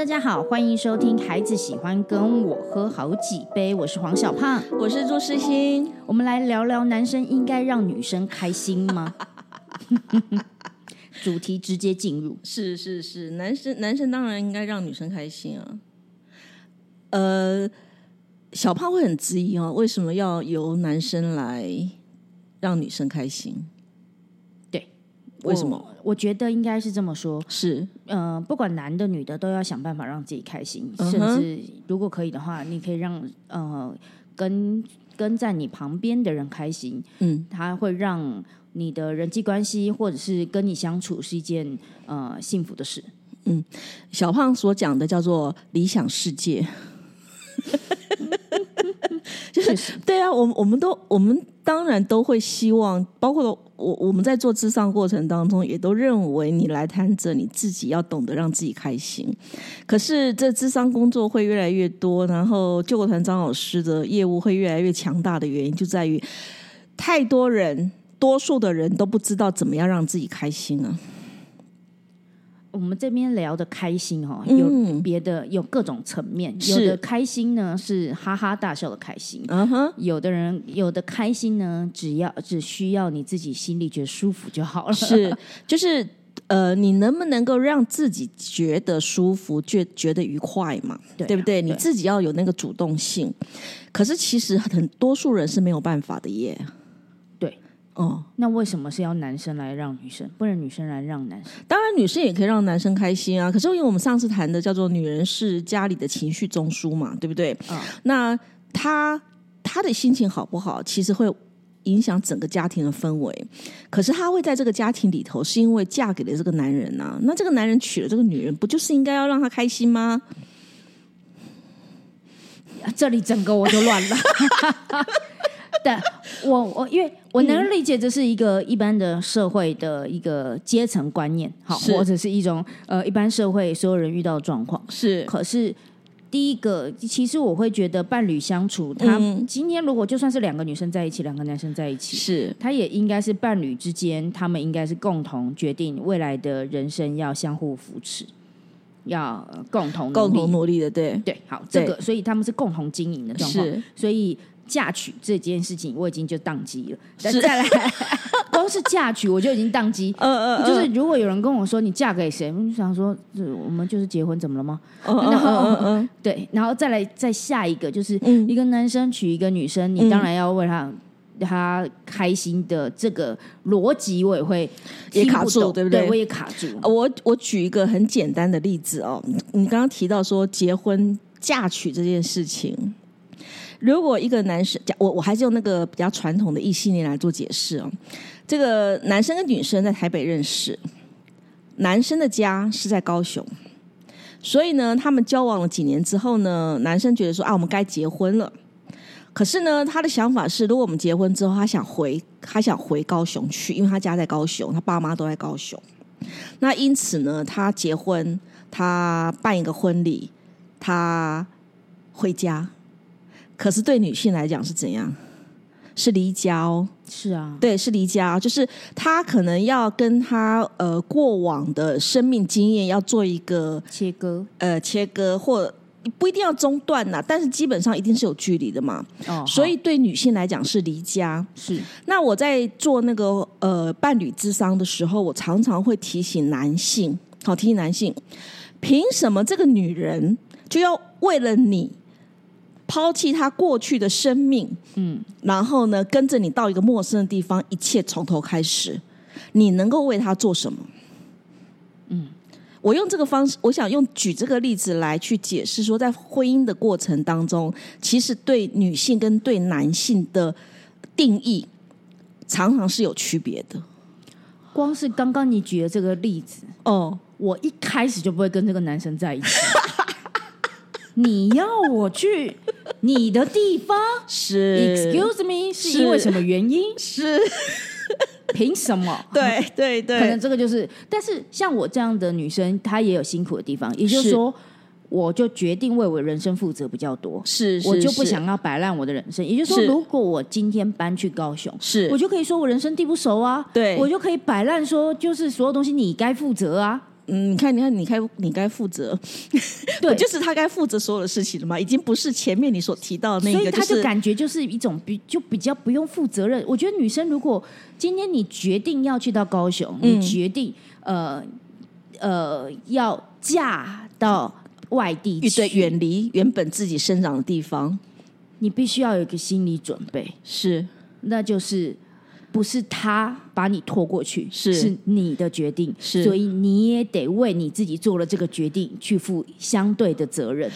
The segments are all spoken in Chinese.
大家好，欢迎收听《孩子喜欢跟我喝好几杯》，我是黄小胖，我是朱诗欣，我们来聊聊男生应该让女生开心吗？主题直接进入，是是是，男生男生当然应该让女生开心啊。呃，小胖会很质疑哦，为什么要由男生来让女生开心？对，为什么？我觉得应该是这么说，是呃，不管男的女的，都要想办法让自己开心，嗯甚至如果可以的话，你可以让呃跟跟在你旁边的人开心，嗯，他会让你的人际关系或者是跟你相处是一件呃幸福的事。嗯小胖所讲的叫做理想世界。就是，对啊，我们我们都我们当然都会希望，包括我我们在做智商过程当中，也都认为你来谈者你自己要懂得让自己开心。可是这智商工作会越来越多，然后救国团张老师的业务会越来越强大的原因，就在于太多人，多数的人都不知道怎么样让自己开心啊。我们这边聊的开心哈、有别的有各种层面，有是的开心呢是哈哈大笑的开心。嗯哼，有的人有的开心呢，只要只需要你自己心里觉得舒服就好了。是就是。呃，你能不能够让自己觉得舒服，觉觉得愉快嘛？对啊对不对？你自己要有那个主动性。可是其实很多数人是没有办法的耶。对，哦，那为什么是要男生来让女生，不能女生来让男生？当然女生也可以让男生开心啊。可是因为我们上次谈的叫做“女人是家里的情绪中枢”嘛，对不对？嗯那她她的心情好不好，其实会影响整个家庭的氛围。可是她会在这个家庭里头，是因为嫁给了这个男人呐、那这个男人娶了这个女人，不就是应该要让她开心吗？这里整个我就乱了。但我我因为我能理解这是一个一般的社会的一个阶层观念，好，或者是一种呃一般社会所有人遇到的状况。是。可是第一个，其实我会觉得伴侣相处，他嗯。今天如果就算是两个女生在一起，两个男生在一起，是。他也应该是伴侣之间，他们应该是共同决定未来的人生要相互扶持，要呃共同努力。共同努力的，对，对，好，这对。个所以他们是共同经营的状况，所以嫁娶这件事情我已经就宕机了。但是再来，光是嫁娶我就已经宕机。嗯嗯就是如果有人跟我说你嫁给谁，我就想说，这我们就是结婚，怎么了吗？嗯嗯 对，然后再来再下一个，就是嗯一个男生娶一个女生，你当然要为他。他开心的这个逻辑，我也会也卡住对不对我也卡住。我我举一个很简单的例子哦，你刚刚提到说结婚嫁娶这件事情，如果一个男生，我我还是用那个比较传统的异性恋来做解释哦，这个男生跟女生在台北认识，男生的家是在高雄，所以呢，他们交往了几年之后呢，男生觉得说啊，我们该结婚了。可是呢，他的想法是，如果我们结婚之后，他想回，他想回高雄去，因为他家在高雄，他爸妈都在高雄。那因此呢，他结婚，他办一个婚礼，他回家。可是对女性来讲是怎样？是离家哦，是啊，对，是离家哦，就是他可能要跟他呃过往的生命经验要做一个切割呃切割，或不一定要中断呐，但是基本上一定是有距离的嘛。哦，所以对女性来讲是离家。是那我在做那个呃伴侣智商的时候，我常常会提醒男性，好提醒男性，凭什么这个女人就要为了你抛弃他过去的生命，嗯，然后呢跟着你到一个陌生的地方，一切从头开始，你能够为他做什么？嗯，我用这个方式，我想用举这个例子来去解释说，在婚姻的过程当中，其实对女性跟对男性的定义常常是有区别的。光是刚刚你举的这个例子，哦，我一开始就不会跟这个男生在一起。你要我去你的地方？是？Excuse me，是。是因为什么原因？是，凭什么？对对对。可能，这个就是，但是像我这样的女生，她也有辛苦的地方，也就是是。说，我就决定为我人生负责比较多。是，我就不想要摆烂我的人生，也就是说，如果我今天搬去高雄，是。我就可以说我人生地不熟啊，对。我就可以摆烂说，就是所有东西你该负责啊，嗯，你看，你看，你该你该负责，对。就是他该负责所有的事情了嘛，已经不是前面你所提到的那个，所以他就感觉就是一种比就比较不用负责任。我觉得女生如果今天你决定要去到高雄，嗯你决定呃呃要嫁到外地对去，远离原本自己生长的地方，你必须要有一个心理准备，是。那就是。不是他把你拖过去，是是你的决定，是所以你也得为你自己做了这个决定去负相对的责任。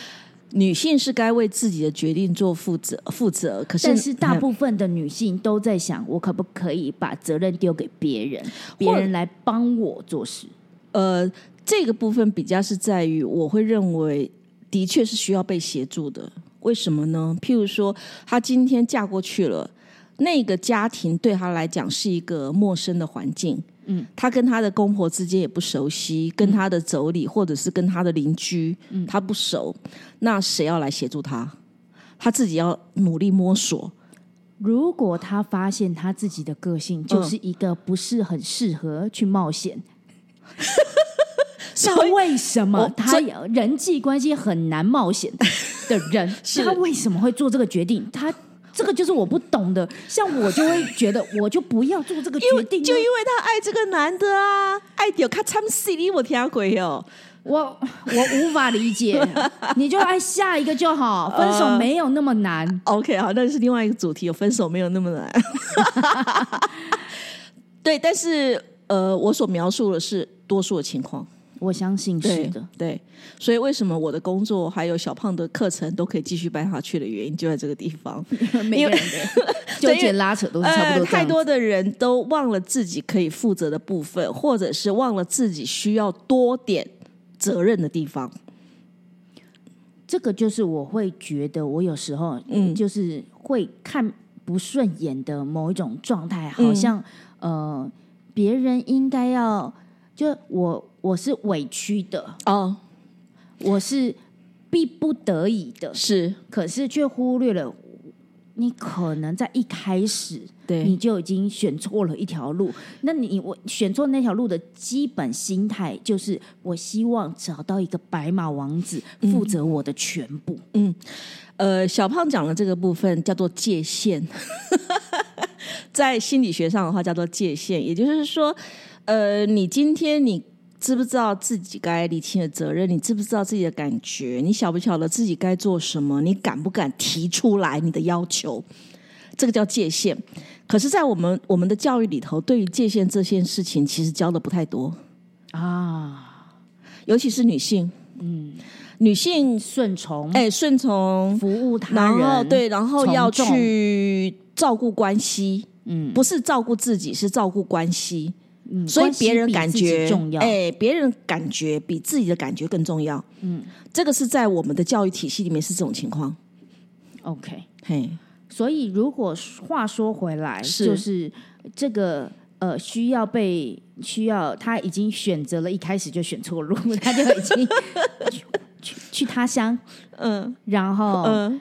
女性是该为自己的决定做负责负责，可是但是大部分的女性都在想，我可不可以把责任丢给别人，别人来帮我做事？呃，这个部分比较是在于，我会认为的确是需要被协助的。为什么呢？譬如说，她今天嫁过去了，那个家庭对他来讲是一个陌生的环境。嗯，他跟他的公婆之间也不熟悉，跟他的妯娌或者是跟他的邻居，嗯，他不熟，那谁要来协助他？他自己要努力摸索。如果他发现他自己的个性就是一个不是很适合去冒险，那为什么我她人际关系很难冒险的人，是她为什么会做这个决定？她这个就是我不懂的，像我就会觉得，我就不要做这个决定，就因为他爱这个男的啊，爱掉他参戏里我听鬼哦。我我无法理解，你就爱下一个就好，分手没有那么难。OK，好，那是另外一个主题，有分手没有那么难。对，但是呃，我所描述的是多数的情况，我相信是的，对，所以为什么我的工作还有小胖的课程都可以继续办下去的原因，就在这个地方。每个人的 纠结拉扯都是差不呃，多。太多的人都忘了自己可以负责的部分，或者是忘了自己需要多点责任的地方。这个就是我会觉得，我有时候嗯，就是会看不顺眼的某一种状态，好像、呃，别人应该要就我我是委屈的，哦，我是逼不得已的，是。可是却忽略了你可能在一开始对。你就已经选错了一条路。那你我选错那条路的基本心态就是，我希望找到一个白马王子负责我的全部。嗯。呃，小胖讲的这个部分叫做界限，在心理学上的话叫做界限，也就是说，呃，你今天你知不知道自己该理清的责任？你知不知道自己的感觉？你晓不晓得自己该做什么？你敢不敢提出来你的要求？这个叫界限。可是，在我们我们的教育里头，对于界限这件事情，其实教的不太多，啊，尤其是女性。嗯，女性顺从，哎，顺从服务他然人，后对，然后要去照顾关系，嗯，不是照顾自己，是照顾关系。嗯所以别人感觉重要。哎，别人感觉比自己的感觉更重要。嗯，这个是在我们的教育体系里面是这种情况。OK，嘿，所以如果话说回来，是就是这个呃，需要被需要，他已经选择了一开始就选错路，他就已经去去去他乡，嗯然后、嗯，呃，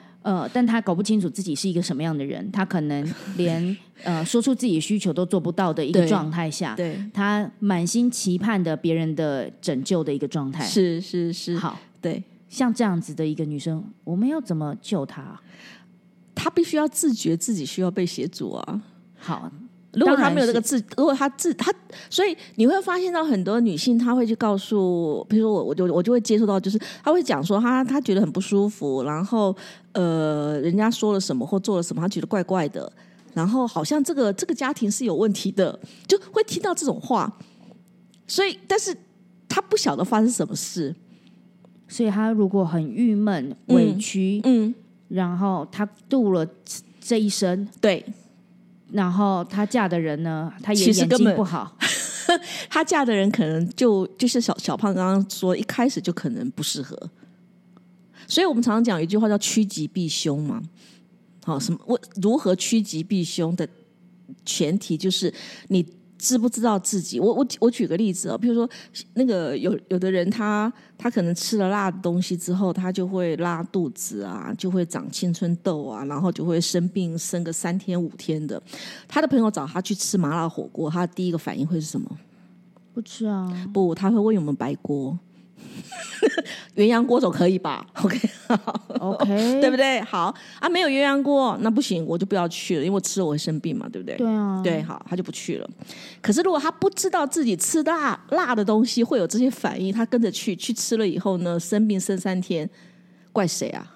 但他搞不清楚自己是一个什么样的人，他可能 连呃说出自己的需求都做不到的一个状态下，对，他满心期盼的别人的拯救的一个状态。是是是，好对，像这样子的一个女生，我们要怎么救她？她必须要自觉自己需要被协助啊。好，如果他没有这个自，如果他自他，所以你会发现到很多女性，她会去告诉，比如说我，我就我就会接触到，就是她会讲说，她她觉得很不舒服，然后呃，人家说了什么或做了什么，她觉得怪怪的，然后好像这个这个家庭是有问题的，就会听到这种话。所以，但是她不晓得发生什么事，所以她如果很郁闷、委屈，嗯，然后她度了这这一生，对，然后她嫁的人呢，她也眼其实根本睛不好，她嫁的人可能就就是小小胖刚刚说，一开始就可能不适合，所以我们常常讲一句话叫趋吉避凶嘛。好，什么？我如何趋吉避凶的前提就是你知不知道自己？我我我举个例子哦，比如说那个有有的人他他可能吃了辣的东西之后，他就会拉肚子啊，就会长青春痘啊，然后就会生病，生个三天五天的。他的朋友找他去吃麻辣火锅，他第一个反应会是什么？不吃啊，不，他会问我们白锅。鸳鸯锅总可以吧？OK，OK，对不对？好啊，没有鸳鸯锅那不行，我就不要去了，因为我吃了我会生病嘛，对不对？对啊，对，好，他就不去了。可是如果他不知道自己吃辣辣的东西会有这些反应，他跟着去去吃了以后呢，生病生三天，怪谁啊？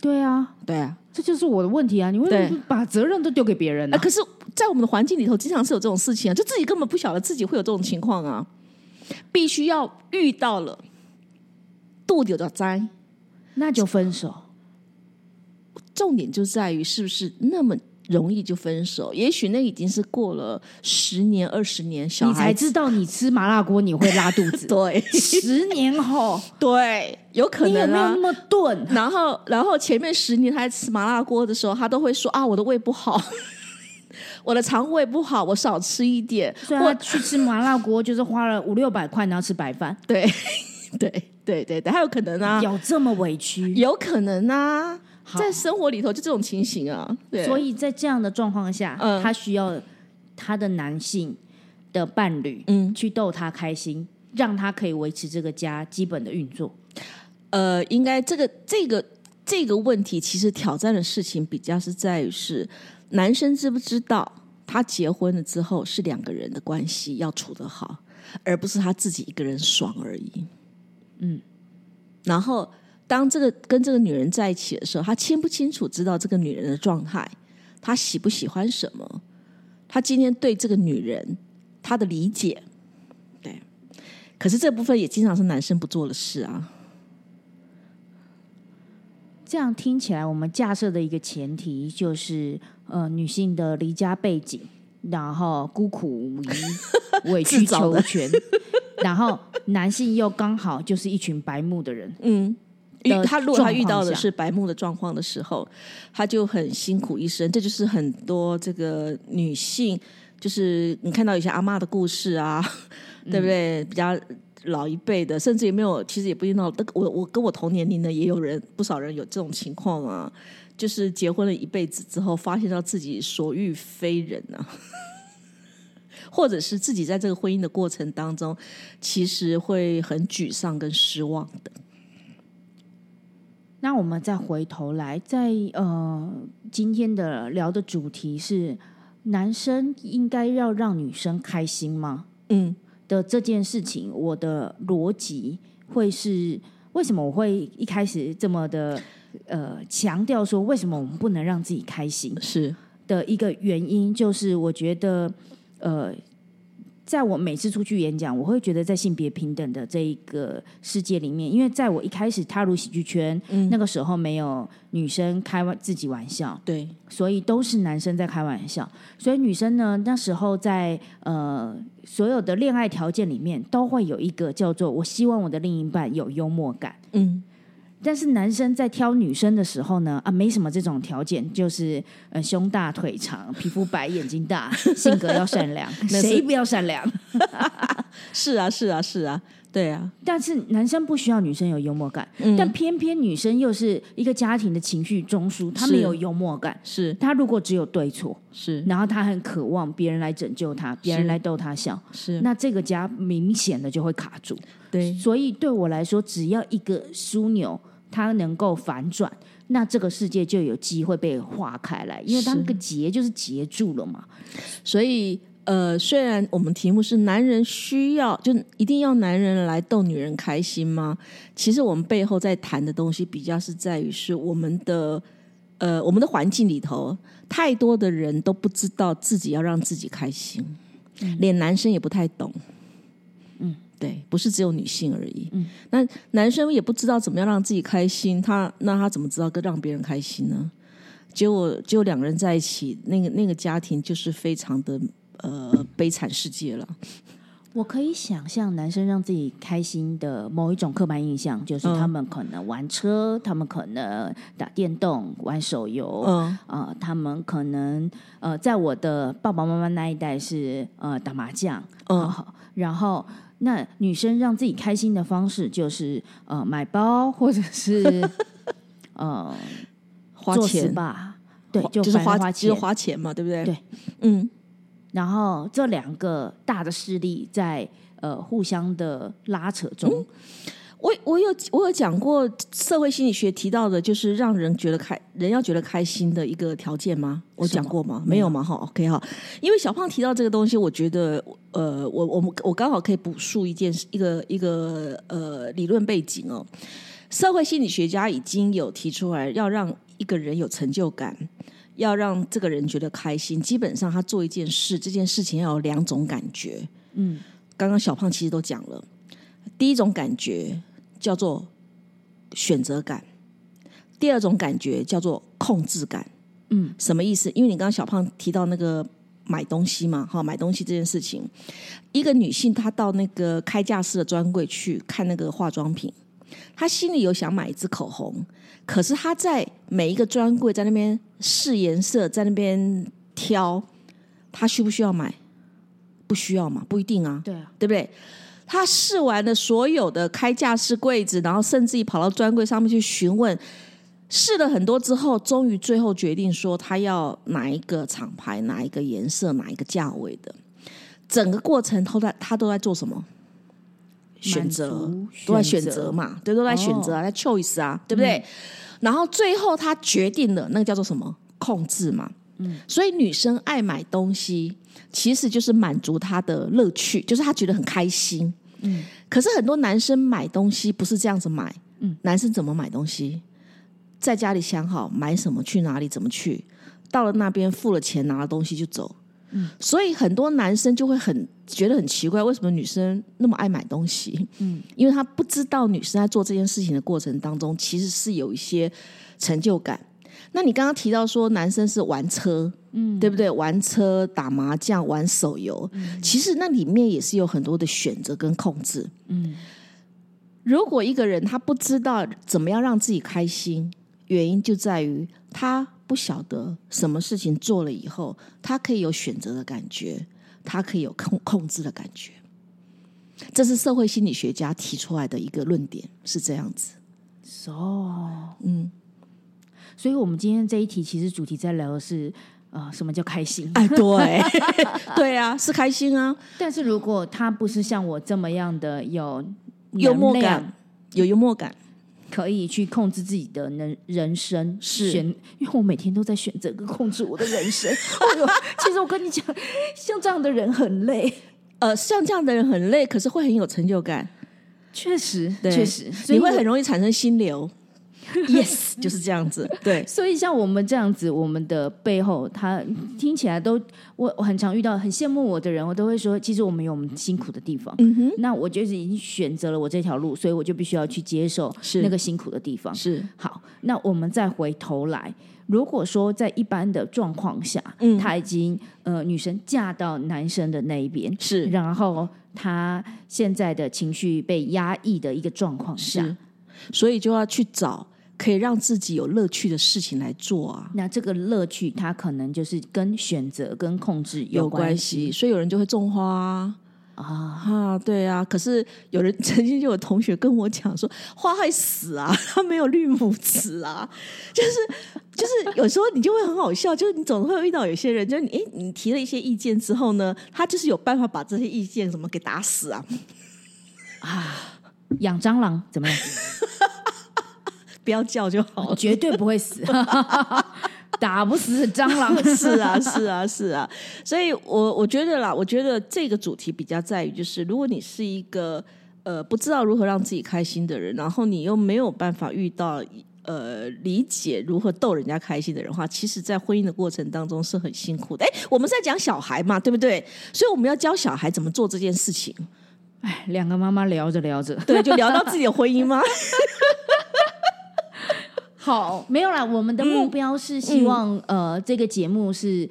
对啊，对啊，这就是我的问题啊！你为什么不把责任都丢给别人呢、啊，可是，在我们的环境里头，经常是有这种事情啊，就自己根本不晓得自己会有这种情况啊，必须要遇到了，肚子有点灾。那就分手。重点就在于是不是那么容易就分手？也许那已经是过了十年、二十年，小你才孩。知道你吃麻辣锅你会拉肚子 对十年后，对，有可你有能啊没有那。么钝？然后，然后前面十年他在吃麻辣锅的时候，他都会说啊，我的胃不好，我的肠胃不好，我少吃一点。所以他去吃麻辣锅就是花了五六百块，然后吃白饭，对，对，对，对，对，还有可能啊，有这么委屈？有可能啊，在生活里头就这种情形啊。对，所以在这样的状况下，嗯他需要他的男性的伴侣，嗯去逗他开心，让他可以维持这个家基本的运作。呃，应该这个这个这个问题，其实挑战的事情比较是在于是男生知不知道他结婚了之后是两个人的关系要处得好，而不是他自己一个人爽而已。嗯，然后当这个跟这个女人在一起的时候，他清不清楚知道这个女人的状态，他喜不喜欢什么，他今天对这个女人他的理解，对。可是这部分也经常是男生不做的事啊。这样听起来，我们架设的一个前提就是，呃，女性的离家背景，然后孤苦无依、委曲求全，然后男性又刚好就是一群白目的人。嗯，遇他如果他遇到的是白目的状况的时候，他就很辛苦一生。这就是很多这个女性，就是你看到有些阿妈的故事啊，对不对？比较老一辈的，甚至也没有，其实也不一定到我我跟我同年龄的也有人，不少人有这种情况啊。就是结婚了一辈子之后，发现到自己所遇非人啊，或者是自己在这个婚姻的过程当中，其实会很沮丧跟失望的。那我们再回头来，在呃今天的聊的主题是男生应该要让女生开心吗？嗯的这件事情，我的逻辑会是为什么我会一开始这么的呃强调说，为什么我们不能让自己开心是的一个原因，就是我觉得呃。在我每次出去演讲，我会觉得在性别平等的这一个世界里面，因为在我一开始踏入喜剧圈，那个时候没有女生开玩自己玩笑，对，所以都是男生在开玩笑。所以女生呢，那时候在呃所有的恋爱条件里面，都会有一个叫做“我希望我的另一半有幽默感”。嗯，但是男生在挑女生的时候呢，啊，没什么这种条件，就是呃胸大腿长、皮肤白、眼睛大、性格要善良，谁不要善良？是啊，是啊，是啊，对啊，但是男生不需要女生有幽默感，嗯。但偏偏女生又是一个家庭的情绪中枢，她没有幽默感。是。她如果只有对错，是。然后她很渴望别人来拯救她，别人来逗她笑，是，那这个家明显的就会卡住。对，所以对我来说，只要一个枢纽它能够反转，那这个世界就有机会被化开来，因为它那个结就是结住了嘛。所以呃，虽然我们题目是男人需要，就一定要男人来逗女人开心吗？其实我们背后在谈的东西，比较是在于是我们的呃，我们的环境里头，太多的人都不知道自己要让自己开心，连男生也不太懂。嗯，对，不是只有女性而已。嗯，那男生也不知道怎么样让自己开心，他那他怎么知道跟让别人开心呢？结果，结果两个人在一起，那个那个家庭就是非常的呃悲惨世界了。我可以想象男生让自己开心的某一种刻板印象，就是嗯他们可能玩车，他们可能打电动、玩手游，嗯啊、他们可能呃，在我的爸爸妈妈那一代是呃打麻将，嗯啊然后那女生让自己开心的方式就是呃买包或者是 呃花钱。SPA，对，就就是花花钱，就是花钱嘛，对不对？对，嗯。然后这两个大的势力在呃互相的拉扯中。我我有我有讲过社会心理学提到的，就是让人觉得开人要觉得开心的一个条件吗？我讲过吗？没有吗？哈，OK 哈。因为小胖提到这个东西，我觉得呃，我我们我刚好可以补述一件一个一个呃理论背景哦。社会心理学家已经有提出来，要让一个人有成就感，要让这个人觉得开心，基本上他做一件事，这件事情要有两种感觉。嗯，刚刚小胖其实都讲了，第一种感觉。叫做选择感，第二种感觉叫做控制感。嗯，什么意思？因为你刚刚小胖提到那个买东西嘛，哈，买东西这件事情，一个女性她到那个开架式的专柜去看那个化妆品，她心里有想买一支口红，可是她在每一个专柜在那边试颜色，在那边挑，她需不需要买？不需要嘛？不一定啊。对啊，对不对？他试完了所有的开架式柜子，然后甚至于跑到专柜上面去询问，试了很多之后，终于最后决定说他要哪一个厂牌、哪一个颜色、哪一个价位的。整个过程都在他都在做什么？选择，都在选择嘛？对，都在选择啊，在 choice 啊，对不对？然后最后他决定了，那个叫做什么？控制嘛。嗯。所以女生爱买东西。其实就是满足她的乐趣，就是她觉得很开心。嗯，可是很多男生买东西不是这样子买。嗯，男生怎么买东西？在家里想好买什么、去哪里、怎么去，到了那边付了钱、拿了东西就走。嗯，所以很多男生就会很觉得很奇怪，为什么女生那么爱买东西？嗯，因为他不知道女生在做这件事情的过程当中，其实是有一些成就感。那你刚刚提到说男生是玩车，嗯，对不对？玩车、打麻将、玩手游，其实那里面也是有很多的选择跟控制。嗯，如果一个人他不知道怎么样让自己开心，原因就在于他不晓得什么事情做了以后，他可以有选择的感觉，他可以有控控制的感觉。这是社会心理学家提出来的一个论点，是这样子。哦，嗯。所以，我们今天这一题其实主题在聊的是，呃，什么叫开心？哎，对，对啊，是开心啊。但是如果他不是像我这么样的有幽默感，有幽默感，可以去控制自己的人人生，是，因为我每天都在选择跟控制我的人生。哎呦，其实我跟你讲，像这样的人很累，呃，像这样的人很累，可是会很有成就感。确实，确实，你会很容易产生心流。Yes，就是这样子。对，所以像我们这样子，我们的背后，他听起来都，我我很常遇到很羡慕我的人，我都会说，其实我们有我们辛苦的地方。嗯哼，那我就是已经选择了我这条路，所以我就必须要去接受那个辛苦的地方。是好，那我们再回头来，如果说在一般的状况下，嗯，他已经呃女生嫁到男生的那一边，是，然后他现在的情绪被压抑的一个状况下，所以就要去找。可以让自己有乐趣的事情来做啊！那这个乐趣，它可能就是跟选择、跟控制有关系。所以有人就会种花啊，哈，对啊。可是有人 曾经就有同学跟我讲说，花会死啊，它没有绿母子啊。就是就是，有时候你就会很好笑，就是你总会遇到有些人，就是你哎，你提了一些意见之后呢，他就是有办法把这些意见什么给打死啊啊！养蟑螂怎么样？不要叫就好，绝对不会死，打不死蟑螂。是啊，是啊，是啊。所以，我我觉得啦，我觉得这个主题比较在于，就是如果你是一个呃不知道如何让自己开心的人，然后你又没有办法遇到呃理解如何逗人家开心的人话，其实，在婚姻的过程当中是很辛苦的。哎，我们在讲小孩嘛，对不对？所以我们要教小孩怎么做这件事情。哎，两个妈妈聊着聊着，对，就聊到自己的婚姻吗？好，没有啦。我们的目标是希望，呃，这个节目是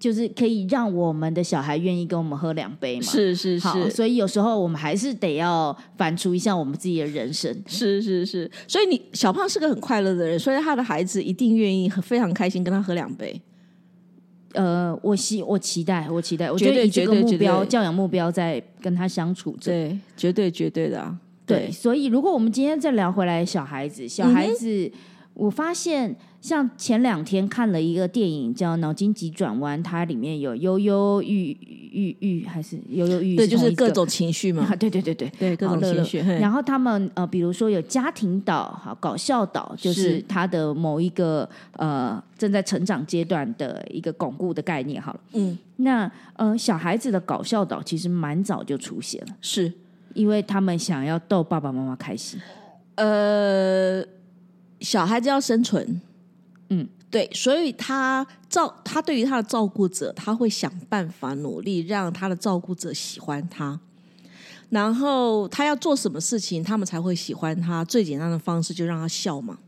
就是可以让我们的小孩愿意跟我们喝两杯嘛。是是是。所以有时候我们还是得要反刍一下我们自己的人生。是是是。所以你小胖是个很快乐的人，所以他的孩子一定愿意非常开心跟他喝两杯。呃，我希我期待，我期待，我觉得以这个目标教养目标在跟他相处着，对，绝对绝对的啊。对，所以如果我们今天再聊回来，小孩子，小孩子。我发现，像前两天看了一个电影叫《脑筋急转弯》，它里面有忧忧郁郁郁还是忧忧郁，对，就是各种情绪嘛。对对对对对，各种情绪。然后他们呃，比如说有家庭岛、好搞笑岛，就是他的某一个呃正在成长阶段的一个巩固的概念。好了，嗯，那呃小孩子的搞笑岛其实蛮早就出现了，是因为他们想要逗爸爸妈妈开心。呃。小孩子要生存，嗯，对，所以他照他对于他的照顾者，他会想办法努力让他的照顾者喜欢他，然后他要做什么事情，他们才会喜欢他。最简单的方式就让他笑嘛，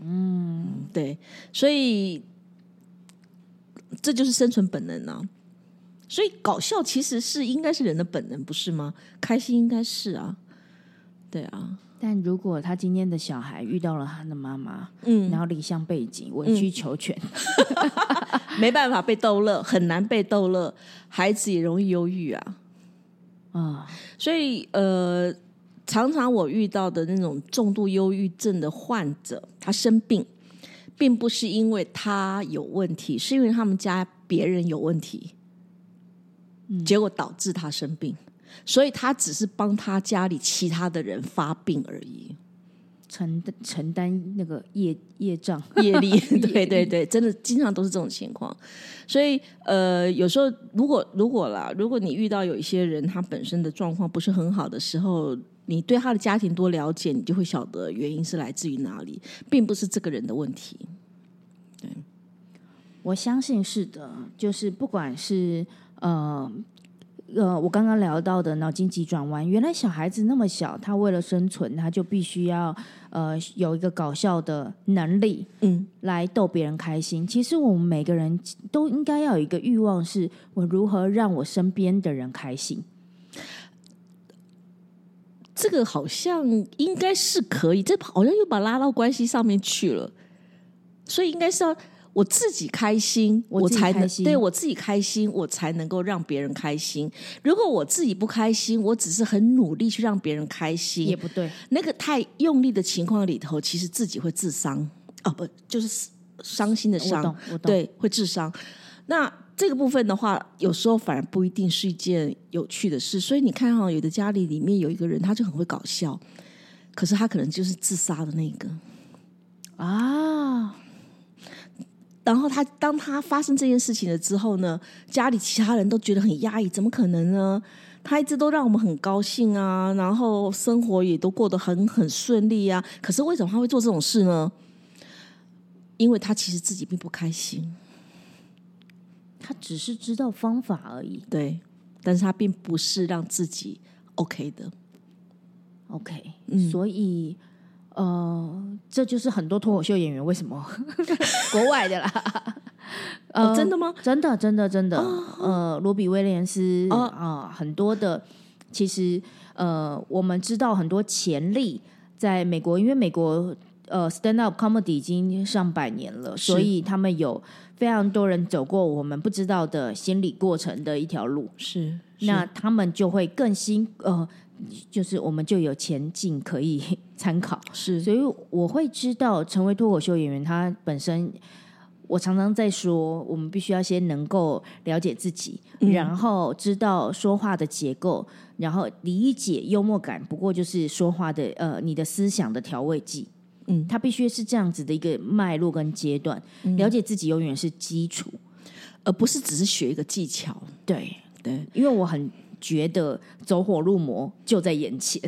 嗯，对，所以这就是生存本能啊。所以搞笑其实是应该是人的本能，不是吗？开心应该是啊，对啊。但如果他今天的小孩遇到了他的妈妈，嗯，然后离乡背景，委曲求全，没办法被逗乐，很难被逗乐，孩子也容易忧郁啊，啊，所以呃，常常我遇到的那种重度忧郁症的患者，他生病，并不是因为他有问题，是因为他们家别人有问题，结果导致他生病。所以他只是帮他家里其他的人发病而已，承承担那个业业障业力，对对对，真的经常都是这种情况。所以呃，有时候如果如果啦，如果你遇到有一些人他本身的状况不是很好的时候，你对他的家庭多了解，你就会晓得原因是来自于哪里，并不是这个人的问题。对，我相信是的，就是不管是呃。呃，我刚刚聊到的脑筋急转弯，原来小孩子那么小，他为了生存，他就必须要呃有一个搞笑的能力，嗯，来逗别人开心。其实我们每个人都应该要有一个欲望，是我如何让我身边的人开心。这个好像应该是可以，这好像又把拉到关系上面去了，所以应该是要。我自己开心，我才能对我自己开心，我才能够让别人开心。如果我自己不开心，我只是很努力去让别人开心，也不对。那个太用力的情况里头，其实自己会自伤哦，不就是伤心的伤？对，会自伤。那这个部分的话，有时候反而不一定是一件有趣的事。所以你看哈，有的家里里面有一个人，他就很会搞笑，可是他可能就是自杀的那个啊。然后他当他发生这件事情了之后呢，家里其他人都觉得很压抑，怎么可能呢？他一直都让我们很高兴啊，然后生活也都过得很很顺利啊。可是为什么他会做这种事呢？因为他其实自己并不开心，他只是知道方法而已。对，但是他并不是让自己 OK 的。OK，所以。呃，这就是很多脱口秀演员为什么 国外的啦？呃，真的吗？真的，真的，真的。呃，罗比威廉斯啊，很多的，其实呃，我们知道很多潜力在美国，因为美国呃，stand up comedy 已经上百年了，所以他们有非常多人走过我们不知道的心理过程的一条路，是那他们就会更新呃。就是我们就有前进可以 参考，是，所以我会知道成为脱口秀演员，他本身我常常在说，我们必须要先能够了解自己，然后知道说话的结构，然后理解幽默感，不过就是说话的呃，你的思想的调味剂，嗯，它必须是这样子的一个脉络跟阶段，了解自己永远是基础，而不是只是学一个技巧，对。对，因为我很。觉得走火入魔就在眼前，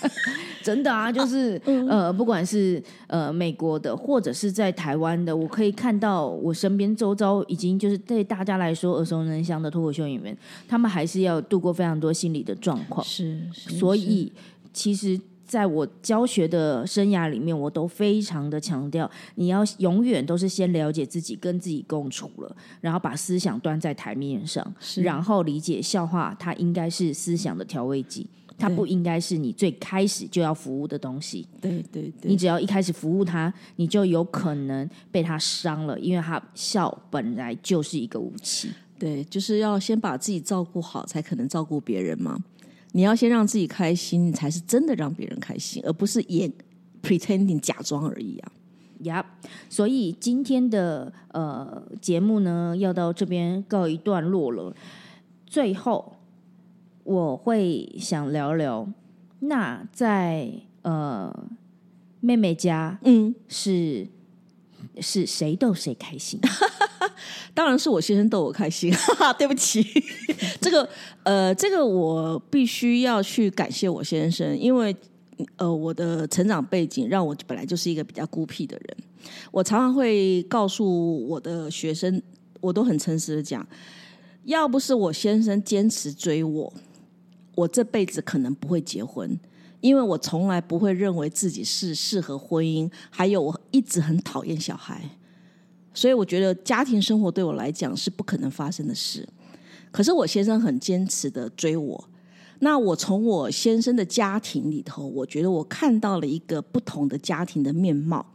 真的啊，就是呃，不管是呃美国的，或者是在台湾的，我可以看到我身边周遭已经就是对大家来说耳熟能详的脱口秀演员，他们还是要度过非常多心理的状况，是，所以其实。在我教学的生涯里面，我都非常的强调，你要永远都是先了解自己，跟自己共处了，然后把思想端在台面上，然后理解笑话，它应该是思想的调味剂，它不应该是你最开始就要服务的东西。对对对，你只要一开始服务它，你就有可能被它伤了，因为它笑本来就是一个武器。对，就是要先把自己照顾好，才可能照顾别人嘛。你要先让自己开心，才是真的让别人开心，而不是演 pretending 假装而已啊。呀，所以今天的呃节目呢，要到这边告一段落了。最后，我会想聊聊，那在呃妹妹家，嗯，是是谁逗谁开心？当然是我先生逗我开心，对不起，这个呃，这个我必须要去感谢我先生，因为呃，我的成长背景让我本来就是一个比较孤僻的人。我常常会告诉我的学生，我都很诚实的讲，要不是我先生坚持追我，我这辈子可能不会结婚，因为我从来不会认为自己是适合婚姻，还有我一直很讨厌小孩。所以我觉得家庭生活对我来讲是不可能发生的事。可是我先生很坚持的追我，那我从我先生的家庭里头，我觉得我看到了一个不同的家庭的面貌。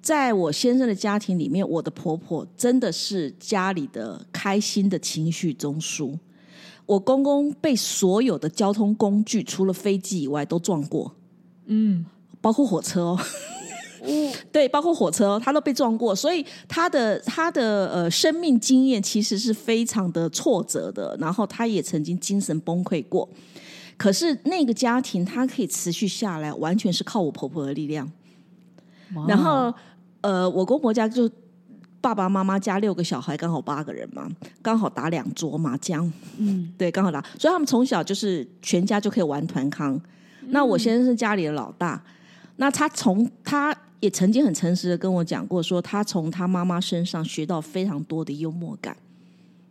在我先生的家庭里面，我的婆婆真的是家里的开心的情绪中枢。我公公被所有的交通工具，除了飞机以外，都撞过，嗯，包括火车哦。对，包括火车，他都被撞过，所以他的他的呃生命经验其实是非常的挫折的。然后他也曾经精神崩溃过，可是那个家庭他可以持续下来，完全是靠我婆婆的力量。然后呃，我公婆家就爸爸妈妈加六个小孩，刚好八个人嘛，刚好打两桌麻将。嗯，对，刚好打，所以他们从小就是全家就可以玩团康。那我先生是家里的老大，那他从他。也曾经很诚实的跟我讲过，说他从他妈妈身上学到非常多的幽默感。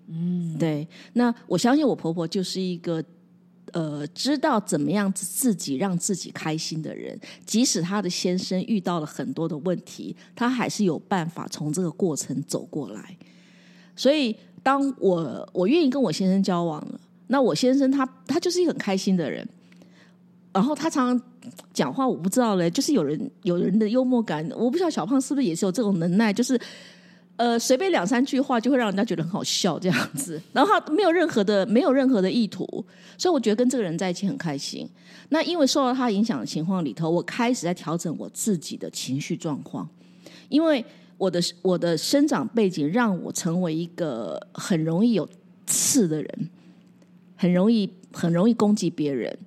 嗯，对。那我相信我婆婆就是一个呃，知道怎么样自己让自己开心的人。即使他的先生遇到了很多的问题，他还是有办法从这个过程走过来。所以，当我我愿意跟我先生交往了，那我先生他他就是一个很开心的人。然后他常常。讲话我不知道嘞，就是有人有人的幽默感，我不知道小胖是不是也是有这种能耐，就是呃随便两三句话就会让人家觉得很好笑这样子，然后他没有任何的没有任何的意图，所以我觉得跟这个人在一起很开心。那因为受到他影响的情况里头，我开始在调整我自己的情绪状况，因为我的我的生长背景让我成为一个很容易有刺的人，很容易很容易攻击别人。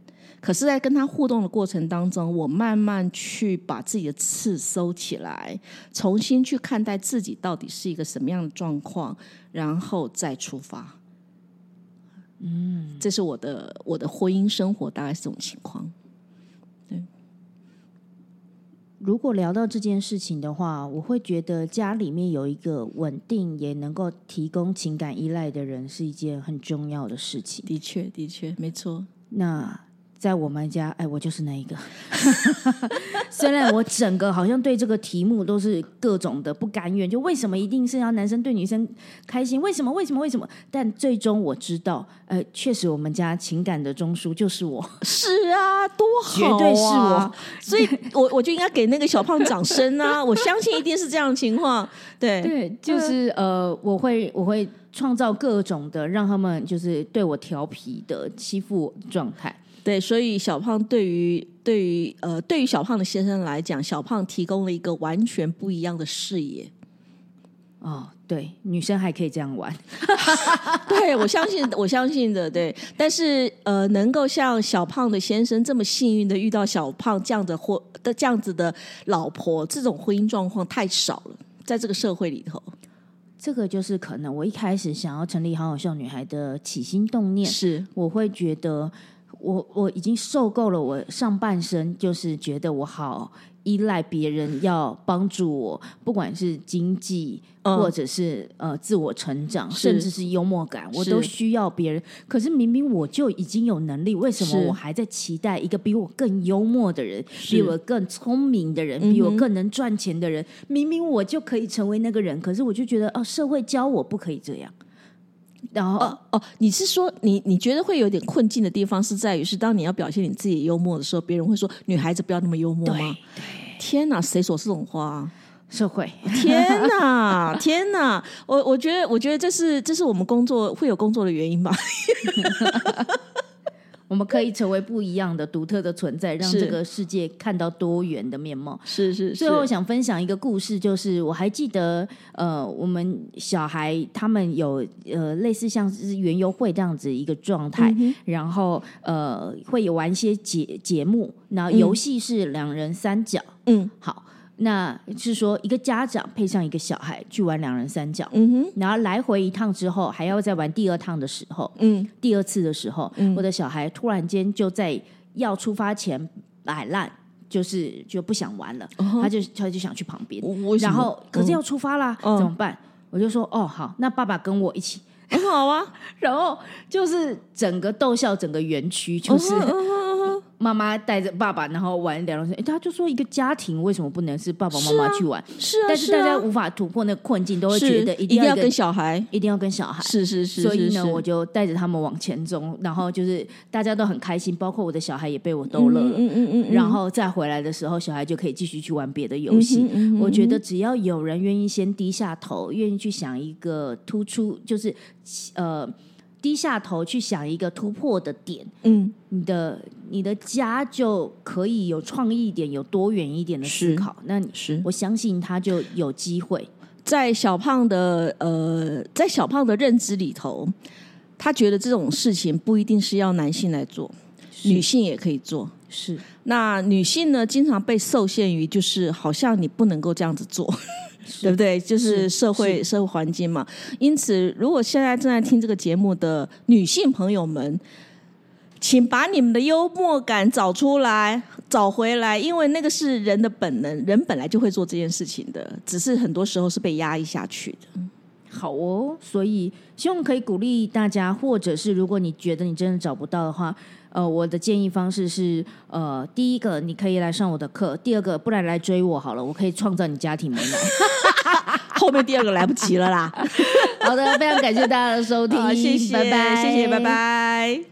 可是，在跟他互动的过程当中，我慢慢去把自己的刺收起来，重新去看待自己到底是一个什么样的状况，然后再出发。嗯，这是我的我的婚姻生活大概是这种情况。对，如果聊到这件事情的话，我会觉得家里面有一个稳定也能够提供情感依赖的人是一件很重要的事情。的确，的确，没错。那。在我们家，哎，我就是那一个。虽然我整个好像对这个题目都是各种的不甘愿，就为什么一定是要男生对女生开心？为什么？为什么？为什么？但最终我知道，呃，确实我们家情感的中枢就是我。是啊，多好，绝对是我。所以我我就应该给那个小胖掌声啊！我相信一定是这样的情况。对对，就是呃，我会我会创造各种的让他们就是对我调皮的欺负状态。对，所以小胖对于对于呃对于小胖的先生来讲，小胖提供了一个完全不一样的视野。哦，对，女生还可以这样玩，对我相信，我相信的，对。但是呃，能够像小胖的先生这么幸运的遇到小胖这样的或的这样子的老婆，这种婚姻状况太少了，在这个社会里头，这个就是可能我一开始想要成立好好笑女孩的起心动念，是我会觉得。我我已经受够了，我上半生就是觉得我好依赖别人要帮助我，不管是经济或者是呃自我成长，甚至是幽默感，我都需要别人。可是明明我就已经有能力，为什么我还在期待一个比我更幽默的人，比我更聪明的人，比我更能赚钱的人？明明我就可以成为那个人，可是我就觉得哦，社会教我不可以这样。然后哦哦，你是说你你觉得会有点困境的地方是在于是当你要表现你自己幽默的时候，别人会说女孩子不要那么幽默吗？天哪，谁说这种话？社会？天哪，天哪！我我觉得我觉得这是这是我们工作会有工作的原因吧。我们可以成为不一样的、独特的存在，让这个世界看到多元的面貌。是是是，最后想分享一个故事，就是我还记得，呃，我们小孩他们有呃类似像是园游会这样子一个状态，然后呃会有玩一些节节目，然后游戏是两人三角，嗯。好，那是说一个家长配上一个小孩去玩两人三角，嗯哼。然后来回一趟之后，还要再玩第二趟的时候，嗯。第二次的时候，我的小孩突然间就在要出发前摆烂，就是就不想玩了，他就他就想去旁边，然后可是要出发啦，嗯。怎么办？我就说哦好，那爸爸跟我一起，很好啊，然后就是整个逗笑整个园区，就是妈妈带着爸爸，然后玩两人三，诶他就说一个家庭为什么不能是爸爸妈妈去玩？是啊，但是大啊家无法突破那个困境，都会是觉得一定要跟小孩，一定要跟小孩。是是是，所以呢，我就带着他们往前走，然后就是大家都很开心，包括我的小孩也被我逗乐了。嗯嗯嗯嗯，然后再回来的时候，小孩就可以继续去玩别的游戏。我觉得只要有人愿意先低下头，愿意去想一个突出，就是呃低下头去想一个突破的点，嗯你的你的家就可以有创意一点，有多远一点的思是考。那你是我相信他就有机会。在小胖的呃，在小胖的认知里头，他觉得这种事情不一定是要男性来做，女性也可以做。是那女性呢，经常被受限于就是好像你不能够这样子做，对不对？就是是社会社会环境嘛。因此，如果现在正在听这个节目的女性朋友们，请把你们的幽默感找出来，找回来，因为那个是人的本能，人本来就会做这件事情的，只是很多时候是被压抑下去的。好哦，所以希望可以鼓励大家，或者是如果你觉得你真的找不到的话，呃，我的建议方式是，呃，第一个你可以来上我的课，第二个不然来追我好了，我可以创造你家庭美满。后面第二个来不及了啦，好的，非常感谢大家的收听，谢谢，拜拜，谢谢，拜。拜。